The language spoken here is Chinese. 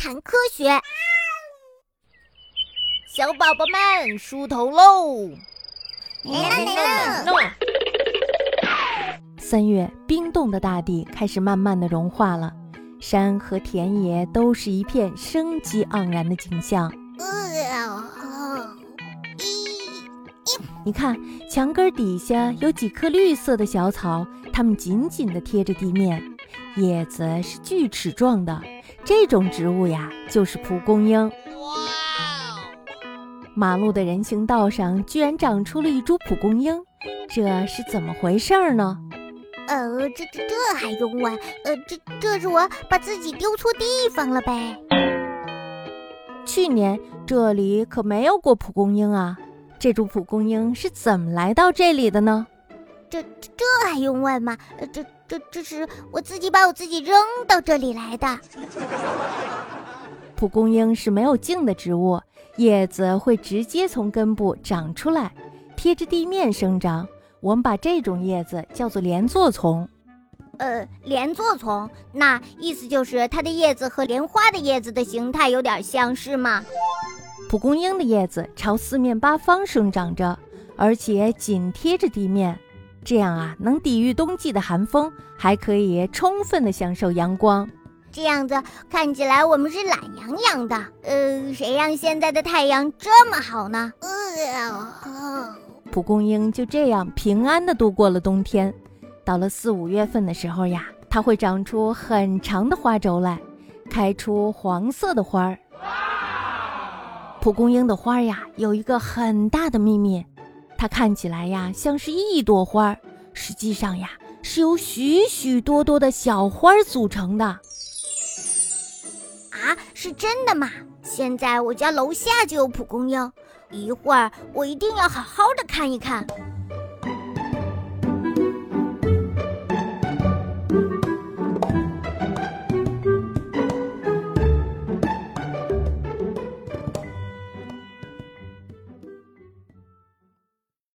谈科学。小宝宝们梳头喽！三月，冰冻的大地开始慢慢的融化了，山和田野都是一片生机盎然的景象。你看，墙根底下有几棵绿色的小草，它们紧紧地贴着地面，叶子是锯齿状的。这种植物呀，就是蒲公英。哇！马路的人行道上居然长出了一株蒲公英，这是怎么回事呢？呃，这这这还用问？呃，这这是我把自己丢错地方了呗。去年这里可没有过蒲公英啊。这株蒲公英是怎么来到这里的呢？这这这还用问吗？呃，这这这是我自己把我自己扔到这里来的。蒲公英是没有茎的植物，叶子会直接从根部长出来，贴着地面生长。我们把这种叶子叫做连座丛。呃，连座丛，那意思就是它的叶子和莲花的叶子的形态有点像是吗？蒲公英的叶子朝四面八方生长着，而且紧贴着地面，这样啊，能抵御冬季的寒风，还可以充分的享受阳光。这样子看起来我们是懒洋洋的。呃，谁让现在的太阳这么好呢？呃，蒲公英就这样平安的度过了冬天。到了四五月份的时候呀，它会长出很长的花轴来，开出黄色的花儿。蒲公英的花呀，有一个很大的秘密，它看起来呀像是一朵花儿，实际上呀是由许许多多的小花组成的。啊，是真的吗？现在我家楼下就有蒲公英，一会儿我一定要好好的看一看。